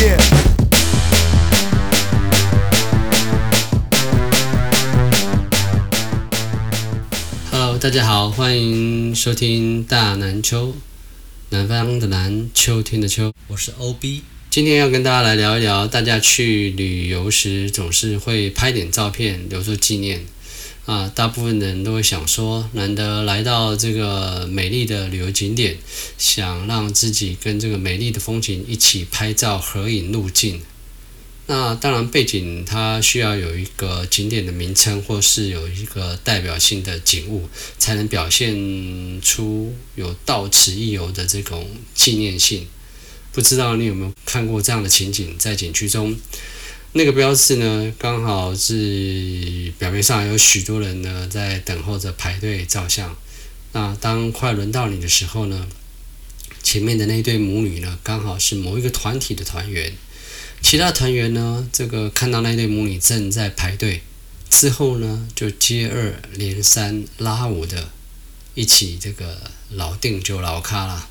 Yeah. Hello，大家好，欢迎收听大南秋，南方的南，秋天的秋，我是 OB。今天要跟大家来聊一聊，大家去旅游时总是会拍点照片留作纪念。啊，大部分人都会想说，难得来到这个美丽的旅游景点，想让自己跟这个美丽的风景一起拍照合影入镜。那当然，背景它需要有一个景点的名称，或是有一个代表性的景物，才能表现出有到此一游的这种纪念性。不知道你有没有看过这样的情景，在景区中？那个标志呢，刚好是表面上有许多人呢在等候着排队照相。那当快轮到你的时候呢，前面的那对母女呢，刚好是某一个团体的团员。其他团员呢，这个看到那对母女正在排队，之后呢，就接二连三拉五的，一起这个老定就老卡了。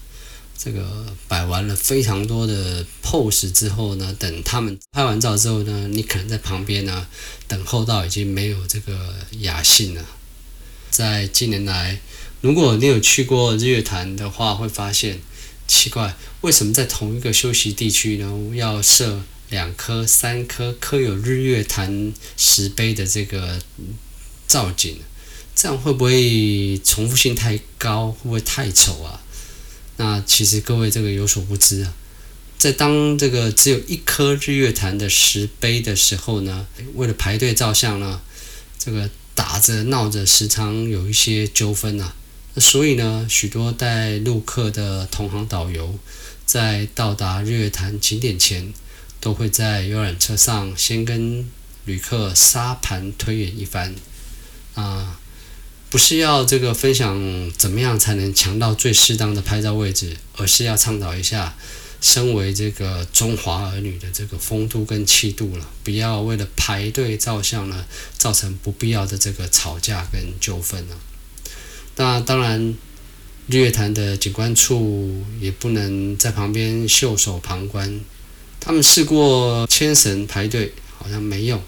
这个摆完了非常多的 pose 之后呢，等他们拍完照之后呢，你可能在旁边呢等候到已经没有这个雅兴了。在近年来，如果你有去过日月潭的话，会发现奇怪，为什么在同一个休息地区呢，要设两颗、三颗刻有日月潭石碑的这个造景？这样会不会重复性太高？会不会太丑啊？那其实各位这个有所不知啊，在当这个只有一颗日月潭的石碑的时候呢，为了排队照相呢，这个打着闹着，时常有一些纠纷啊。所以呢，许多带路客的同行导游，在到达日月潭景点前，都会在游览车上先跟旅客沙盘推演一番啊。不是要这个分享怎么样才能抢到最适当的拍照位置，而是要倡导一下身为这个中华儿女的这个风度跟气度了，不要为了排队照相呢，造成不必要的这个吵架跟纠纷了。那当然，日月潭的景观处也不能在旁边袖手旁观，他们试过牵绳排队，好像没用。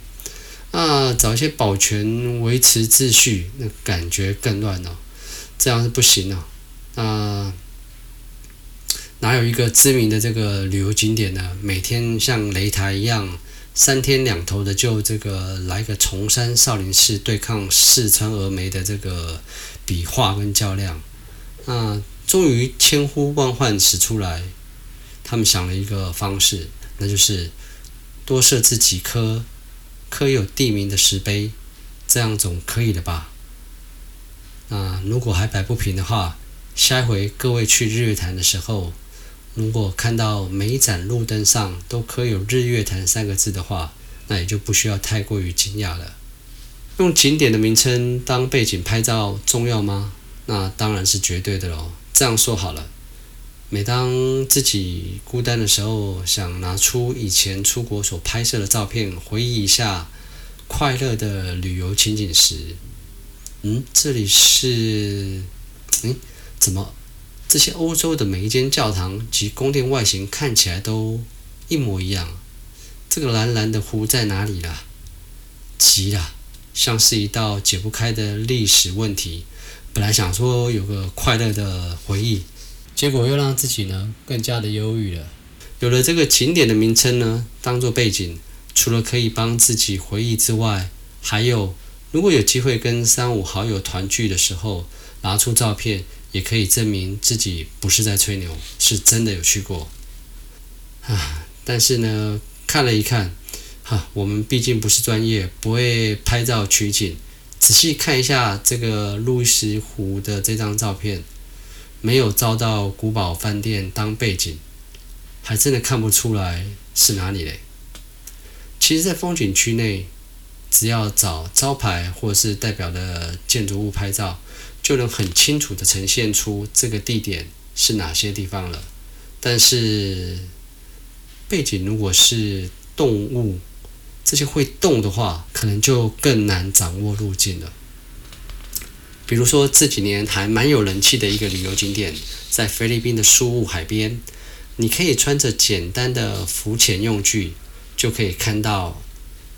啊，找一些保全维持秩序，那感觉更乱了，这样是不行了。啊，哪有一个知名的这个旅游景点呢？每天像擂台一样，三天两头的就这个来个崇山少林寺对抗四川峨眉的这个比划跟较量。啊，终于千呼万唤始出来，他们想了一个方式，那就是多设置几颗。刻有地名的石碑，这样总可以的吧？那如果还摆不平的话，下一回各位去日月潭的时候，如果看到每一盏路灯上都刻有“日月潭”三个字的话，那也就不需要太过于惊讶了。用景点的名称当背景拍照重要吗？那当然是绝对的喽。这样说好了。每当自己孤单的时候，想拿出以前出国所拍摄的照片，回忆一下快乐的旅游情景时，嗯，这里是，嗯，怎么这些欧洲的每一间教堂及宫殿外形看起来都一模一样？这个蓝蓝的湖在哪里啦？急了，像是一道解不开的历史问题。本来想说有个快乐的回忆。结果又让自己呢更加的忧郁了。有了这个景点的名称呢，当做背景，除了可以帮自己回忆之外，还有如果有机会跟三五好友团聚的时候，拿出照片，也可以证明自己不是在吹牛，是真的有去过。啊，但是呢，看了一看，哈，我们毕竟不是专业，不会拍照取景，仔细看一下这个路易斯湖的这张照片。没有遭到古堡饭店当背景，还真的看不出来是哪里嘞。其实，在风景区内，只要找招牌或是代表的建筑物拍照，就能很清楚的呈现出这个地点是哪些地方了。但是，背景如果是动物，这些会动的话，可能就更难掌握路径了。比如说这几年还蛮有人气的一个旅游景点，在菲律宾的苏雾海边，你可以穿着简单的浮潜用具，就可以看到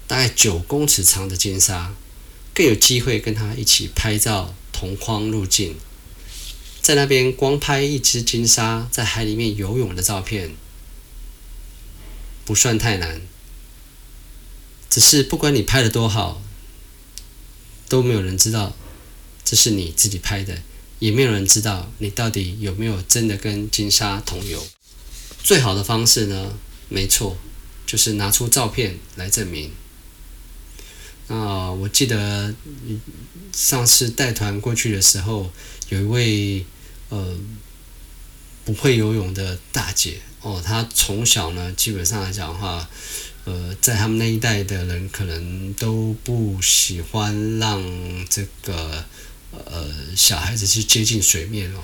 大概九公尺长的金沙，更有机会跟它一起拍照同框入镜。在那边光拍一只金鲨在海里面游泳的照片，不算太难。只是不管你拍的多好，都没有人知道这是你自己拍的，也没有人知道你到底有没有真的跟金沙同游。最好的方式呢，没错，就是拿出照片来证明。那，我记得上次带团过去的时候，有一位呃不会游泳的大姐哦，她从小呢，基本上来讲的话，呃，在他们那一代的人可能都不喜欢让这个呃小孩子去接近水面哦。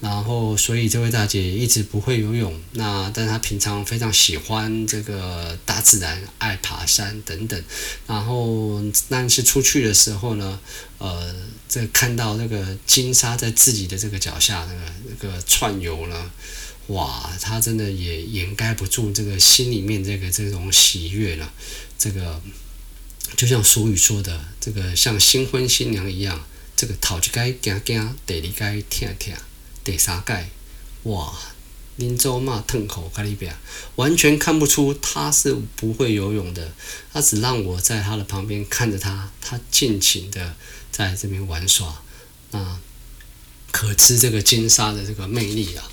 然后，所以这位大姐一直不会游泳。那，但她平常非常喜欢这个大自然，爱爬山等等。然后，但是出去的时候呢，呃，这看到那个金沙在自己的这个脚下，那个那个串游呢，哇，她真的也掩盖不住这个心里面这个这种喜悦了。这个就像俗语说的，这个像新婚新娘一样，这个头一该惊惊，第二该疼疼。第三盖，哇！林州嘛，吞口卡里比亚，完全看不出他是不会游泳的。他只让我在他的旁边看着他，他尽情的在这边玩耍。啊，可知这个金沙的这个魅力啊！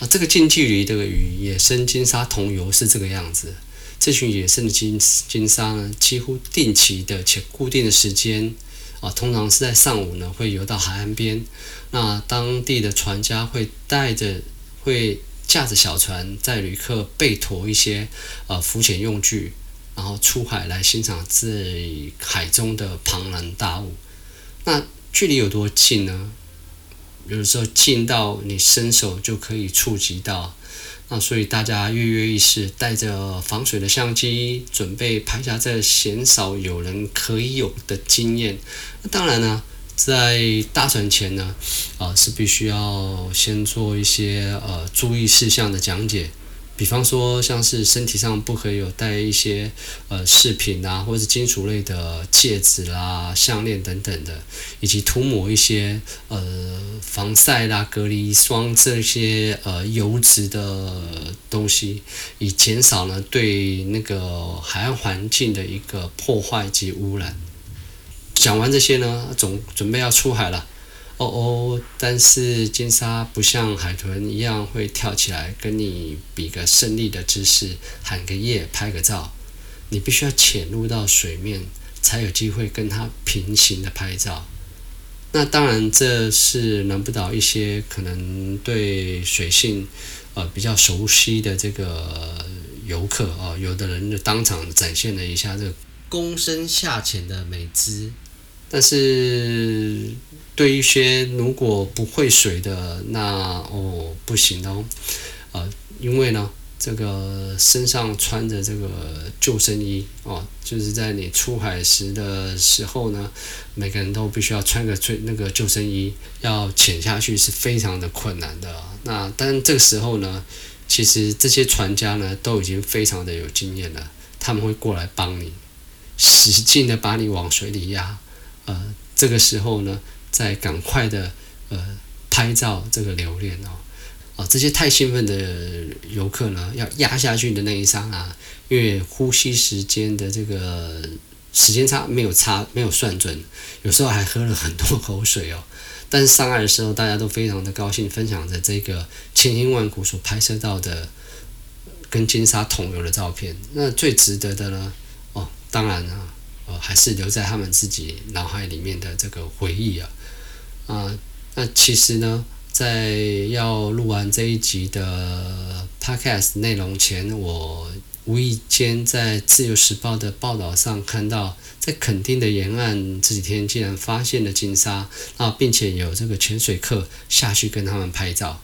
啊，这个近距离这个与野生金沙同游是这个样子。这群野生的金金沙呢，几乎定期的且固定的时间。啊，通常是在上午呢，会游到海岸边。那当地的船家会带着，会驾着小船，载旅客背驮一些呃浮潜用具，然后出海来欣赏这海中的庞然大物。那距离有多近呢？有的时候近到你伸手就可以触及到。那所以大家跃跃欲试，带着防水的相机，准备拍下这鲜少有人可以有的经验。那当然呢，在搭船前呢，啊、是必须要先做一些呃注意事项的讲解。比方说，像是身体上不可以有戴一些呃饰品啊，或者是金属类的戒指啦、项链等等的，以及涂抹一些呃防晒啦、隔离霜这些呃油脂的东西，以减少呢对那个海岸环境的一个破坏及污染。讲完这些呢，总准备要出海了。哦哦，但是金沙不像海豚一样会跳起来跟你比个胜利的姿势，喊个耶，拍个照。你必须要潜入到水面，才有机会跟它平行的拍照。那当然，这是难不倒一些可能对水性呃比较熟悉的这个游客啊、有的人就当场展现了一下这个躬身下潜的美姿。但是对一些如果不会水的，那哦不行哦，呃，因为呢，这个身上穿着这个救生衣哦，就是在你出海时的时候呢，每个人都必须要穿个最那个救生衣，要潜下去是非常的困难的。那但这个时候呢，其实这些船家呢都已经非常的有经验了，他们会过来帮你，使劲的把你往水里压。呃，这个时候呢，再赶快的呃拍照这个留念哦，啊、这些太兴奋的游客呢，要压下去的那一刹啊，因为呼吸时间的这个时间差没有差没有算准，有时候还喝了很多口水哦。但是上岸的时候，大家都非常的高兴，分享着这个千辛万苦所拍摄到的跟金沙同游的照片。那最值得的呢，哦，当然啊。呃，还是留在他们自己脑海里面的这个回忆啊，啊、那其实呢，在要录完这一集的 podcast 内容前，我无意间在《自由时报》的报道上看到，在垦丁的沿岸这几天竟然发现了金沙啊，并且有这个潜水客下去跟他们拍照。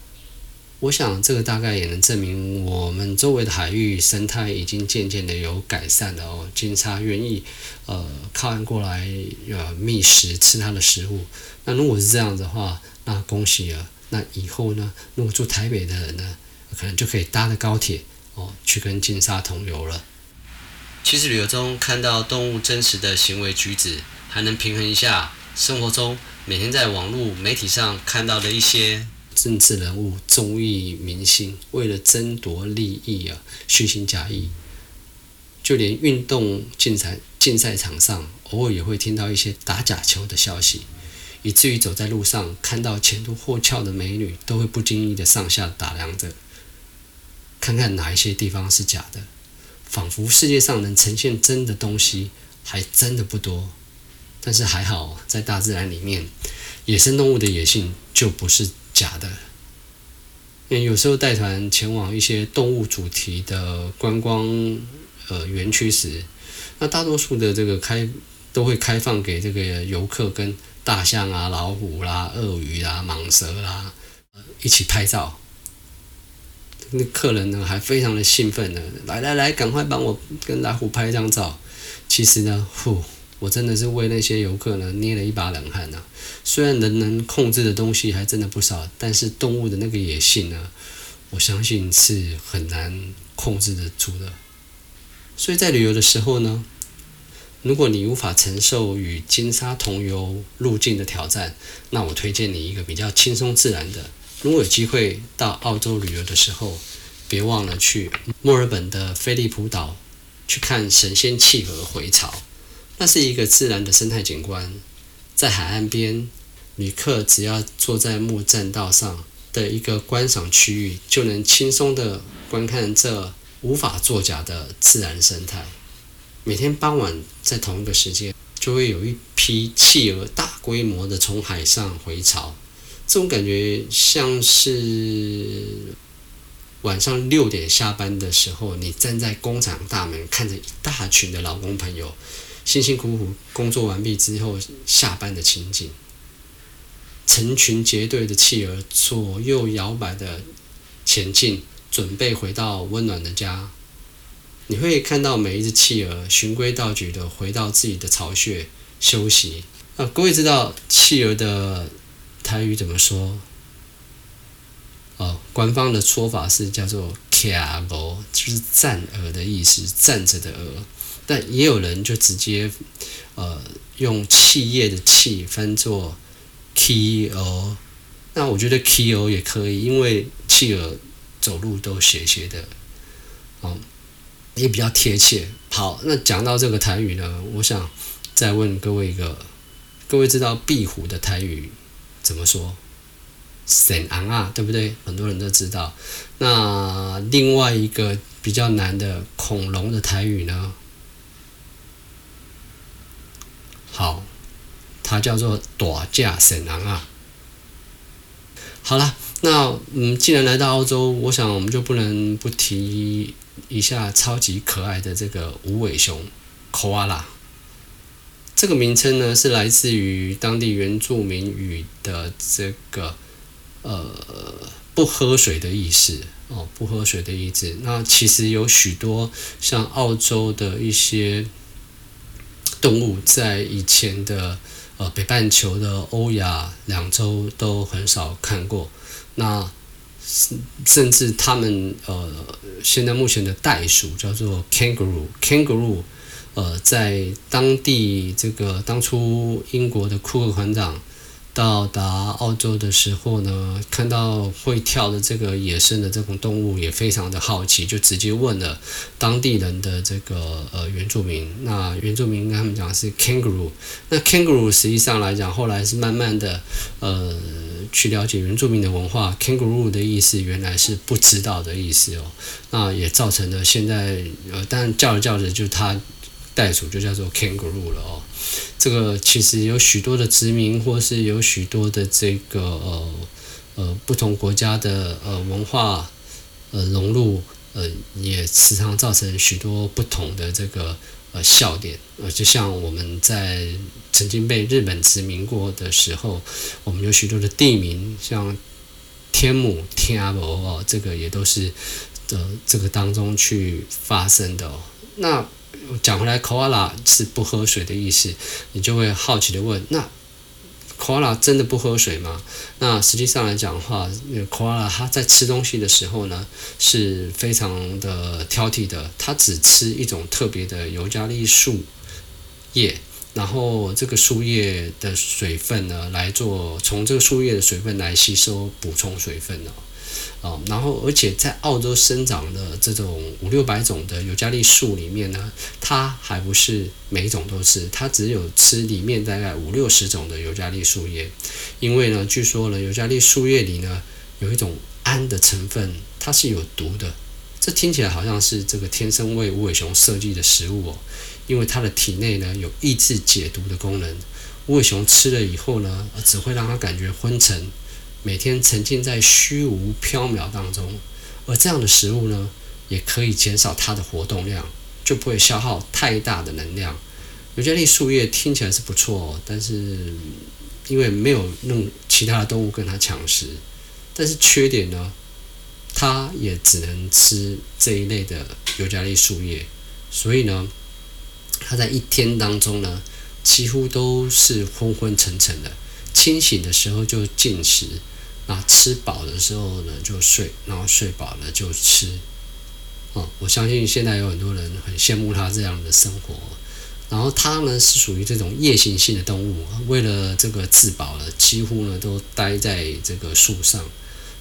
我想，这个大概也能证明我们周围的海域生态已经渐渐的有改善了哦。金沙愿意呃靠岸过来呃觅食吃它的食物。那如果是这样的话，那恭喜了。那以后呢，如果住台北的人呢，可能就可以搭着高铁哦去跟金沙同游了。其实旅游中看到动物真实的行为举止，还能平衡一下生活中每天在网络媒体上看到的一些政治人物、综艺明星为了争夺利益啊虚情假意，就连运动竞赛竞赛场上偶尔也会听到一些打假球的消息，以至于走在路上看到前凸后翘的美女，都会不经意的上下打量着，看看哪一些地方是假的。仿佛世界上能呈现真的东西还真的不多，但是还好，在大自然里面，野生动物的野性就不是假的。因为有时候带团前往一些动物主题的观光呃园区时，那大多数的这个开都会开放给这个游客跟大象啊、老虎啦、鳄鱼啦、蟒蛇啦一起拍照。那客人呢，还非常的兴奋呢，来来来，赶快帮我跟老虎拍一张照。其实呢，呼，我真的是为那些游客呢捏了一把冷汗呐。虽然人能控制的东西还真的不少，但是动物的那个野性呢，我相信是很难控制得住的。所以在旅游的时候呢，如果你无法承受与金沙同游路径的挑战，那我推荐你一个比较轻松自然的。如果有机会到澳洲旅游的时候，别忘了去墨尔本的菲利普岛去看神仙企鹅回巢。那是一个自然的生态景观，在海岸边，旅客只要坐在木栈道上的一个观赏区域，就能轻松地观看这无法作假的自然生态。每天傍晚在同一个时间，就会有一批企鹅大规模地从海上回巢。这种感觉像是晚上六点下班的时候，你站在工厂大门，看着一大群的劳工朋友辛辛苦苦工作完毕之后下班的情景。成群结队的企鹅左右摇摆的前进，准备回到温暖的家。你会看到每一只企鹅循规蹈矩的回到自己的巢穴休息。啊，各位知道企鹅的台语怎么说？哦，官方的说法是叫做“徛无”，就是站鹅的意思，站着的鹅。但也有人就直接呃用企业的“企”翻作“企鹅”。那我觉得“企鹅”也可以，因为企鹅走路都斜斜的，哦，也比较贴切。好，那讲到这个台语呢，我想再问各位一个：各位知道壁虎的台语？怎么说？沈昂啊，对不对？很多人都知道。那另外一个比较难的恐龙的台语呢？好，它叫做大架神昂啊。好了，那嗯，既然来到澳洲，我想我们就不能不提一下超级可爱的这个无尾熊 Koala。这个名称呢，是来自于当地原住民语的这个呃不喝水的意思哦，不喝水的意思。那其实有许多像澳洲的一些动物，在以前的呃北半球的欧亚两洲都很少看过。那甚至他们呃现在目前的袋鼠叫做 kangaroo，kangaroo。呃，在当地这个当初英国的库克船长到达澳洲的时候呢，看到会跳的这个野生的这种动物，也非常的好奇，就直接问了当地人的这个呃原住民。那原住民跟他们讲是 kangaroo。那 kangaroo 实际上来讲，后来是慢慢的呃去了解原住民的文化。kangaroo 的意思原来是不知道的意思哦。那也造成了现在呃，但叫着叫着就他。袋鼠就叫做 kangaroo 了哦，这个其实有许多的殖民，或是有许多的这个呃呃不同国家的呃文化呃融入，呃也时常造成许多不同的这个呃笑点。呃，就像我们在曾经被日本殖民过的时候，我们有许多的地名，像天母、天阿伯哦，这个也都是的这个当中去发生的哦。那讲回来，koala 是不喝水的意思，你就会好奇的问：那 koala 真的不喝水吗？那实际上来讲的话，koala 它在吃东西的时候呢，是非常的挑剔的，它只吃一种特别的尤加利树叶，然后这个树叶的水分呢，来做从这个树叶的水分来吸收补充水分哦。啊，然后而且在澳洲生长的这种五六百种的尤加利树里面呢，它还不是每一种都吃，它只有吃里面大概五六十种的尤加利树叶，因为呢，据说呢，尤加利树叶里呢有一种胺的成分，它是有毒的。这听起来好像是这个天生为无尾熊设计的食物哦，因为它的体内呢有抑制解毒的功能，无尾熊吃了以后呢，只会让它感觉昏沉。每天沉浸在虚无缥缈当中，而这样的食物呢，也可以减少它的活动量，就不会消耗太大的能量。尤加利树叶听起来是不错，哦但是因为没有弄其他的动物跟它抢食，但是缺点呢，它也只能吃这一类的尤加利树叶，所以呢，它在一天当中呢，几乎都是昏昏沉沉的，清醒的时候就进食。啊，吃饱的时候呢就睡，然后睡饱了就吃。哦，我相信现在有很多人很羡慕他这样的生活。然后他呢是属于这种夜行性的动物，为了这个自保呢，几乎呢都待在这个树上。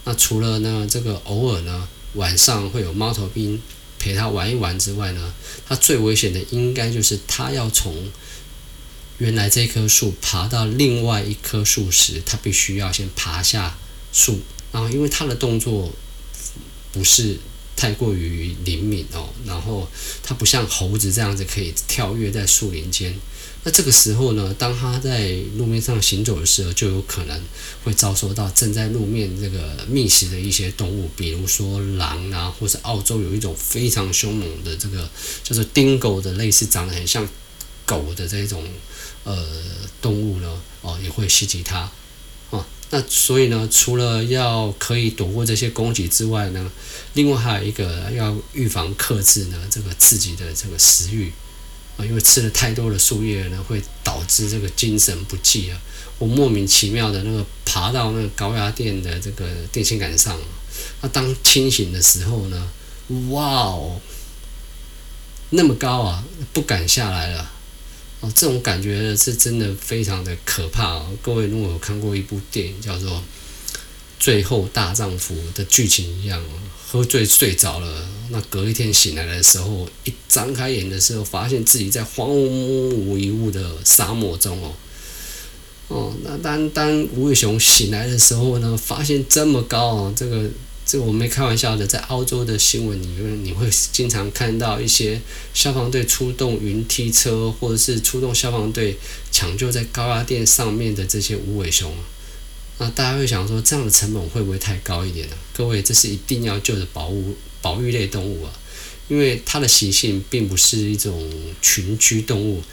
那除了呢这个偶尔呢晚上会有猫头鹰陪他玩一玩之外呢，他最危险的应该就是他要从原来这棵树爬到另外一棵树时，它必须要先爬下。树，然后因为它的动作不是太过于灵敏哦，然后它不像猴子这样子可以跳跃在树林间。那这个时候呢，当它在路面上行走的时候，就有可能会遭受到正在路面这个觅食的一些动物，比如说狼啊，或者澳洲有一种非常凶猛的这个叫做 dingo 的类似长得很像狗的这种呃动物呢，哦，也会袭击它。那所以呢，除了要可以躲过这些攻击之外呢，另外还有一个要预防克制呢，这个自己的这个食欲啊，因为吃了太多的树叶呢，会导致这个精神不济啊。我莫名其妙的那个爬到那个高压电的这个电线杆上，那当清醒的时候呢，哇哦，那么高啊，不敢下来了。哦，这种感觉是真的非常的可怕哦。各位如果有看过一部电影叫做《最后大丈夫》的剧情一样，喝醉睡着了，那隔一天醒来的时候，一张开眼的时候，发现自己在荒芜一物的沙漠中哦。哦，那当当吴伟雄醒来的时候呢，发现这么高哦，这个。这我没开玩笑的，在澳洲的新闻里面，你会经常看到一些消防队出动云梯车，或者是出动消防队抢救在高压电上面的这些无尾熊。那大家会想说，这样的成本会不会太高一点呢？各位，这是一定要救的保物保育类动物啊，因为它的习性并不是一种群居动物，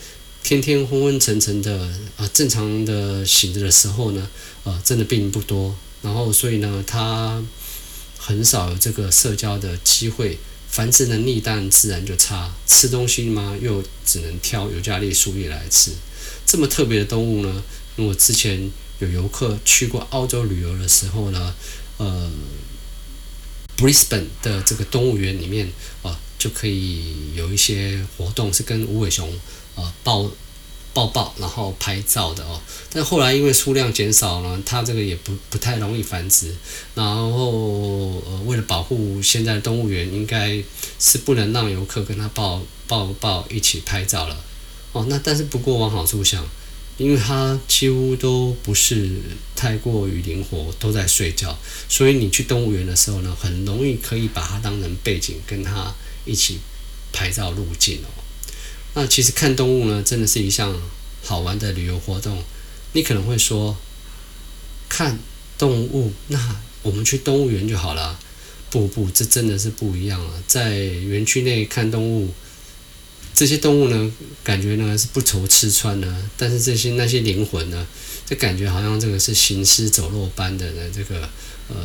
天天昏昏沉沉的啊，正常的醒着的时候呢，呃，真的并不多。然后，所以呢，它。很少有这个社交的机会，繁殖能力当然自然就差。吃东西嘛，又只能挑尤加利树叶来吃。这么特别的动物呢，因为我之前有游客去过澳洲旅游的时候呢，呃，Brisbane 的这个动物园里面啊、就可以有一些活动是跟无尾熊啊。抱抱抱，然后拍照的哦。但后来因为数量减少了，它这个也不不太容易繁殖。然后呃，为了保护现在的动物园，应该是不能让游客跟它抱抱抱一起拍照了。哦，那但是不过往好处想，因为它几乎都不是太过于灵活，都在睡觉，所以你去动物园的时候呢，很容易可以把它当成背景，跟它一起拍照入镜哦。那其实看动物呢，真的是一项好玩的旅游活动。你可能会说，看动物，那我们去动物园就好了。不不，这真的是不一样啊！在园区内看动物，这些动物呢，感觉呢是不愁吃穿呢，但是这些那些灵魂呢，就感觉好像这个是行尸走肉般的呢，这个呃，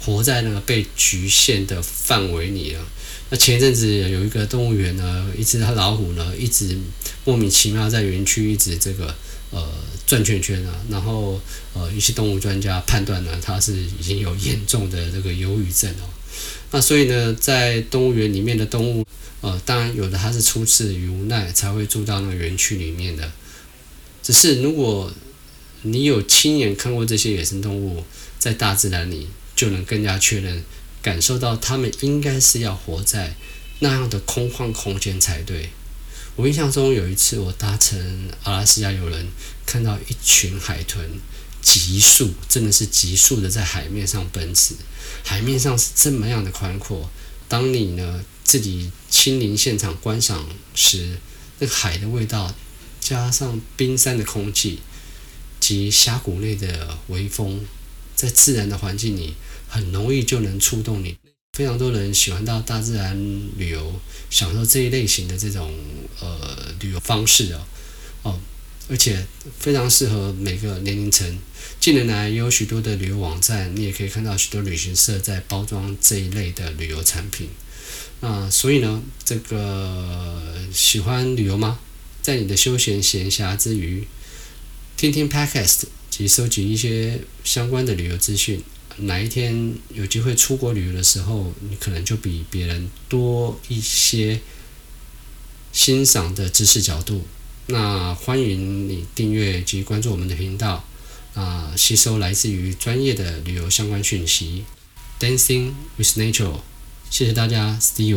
活在那个被局限的范围里了。那前一阵子有一个动物园呢，一只老虎呢，一直莫名其妙在园区一直这个呃转圈圈啊，然后呃一些动物专家判断呢，它是已经有严重的这个忧郁症哦。那所以呢，在动物园里面的动物，呃，当然有的它是出自于无奈才会住到那个园区里面的。只是如果你有亲眼看过这些野生动物在大自然里，就能更加确认，感受到他们应该是要活在那样的空旷空间才对。我印象中有一次，我搭乘阿拉斯加邮轮，看到一群海豚急速，真的是急速的在海面上奔驰。海面上是这么样的宽阔，当你呢自己亲临现场观赏时，那海的味道，加上冰山的空气及峡谷内的微风，在自然的环境里，很容易就能触动你。非常多人喜欢到大自然旅游，享受这一类型的这种呃旅游方式哦哦，而且非常适合每个年龄层。近年来也有许多的旅游网站，你也可以看到许多旅行社在包装这一类的旅游产品。那所以呢，这个喜欢旅游吗？在你的休闲闲暇之余，听听 Podcast 及收集一些相关的旅游资讯。哪一天有机会出国旅游的时候，你可能就比别人多一些欣赏的知识角度。那欢迎你订阅及关注我们的频道，啊，吸收来自于专业的旅游相关讯息。Dancing with Nature，谢谢大家，See you。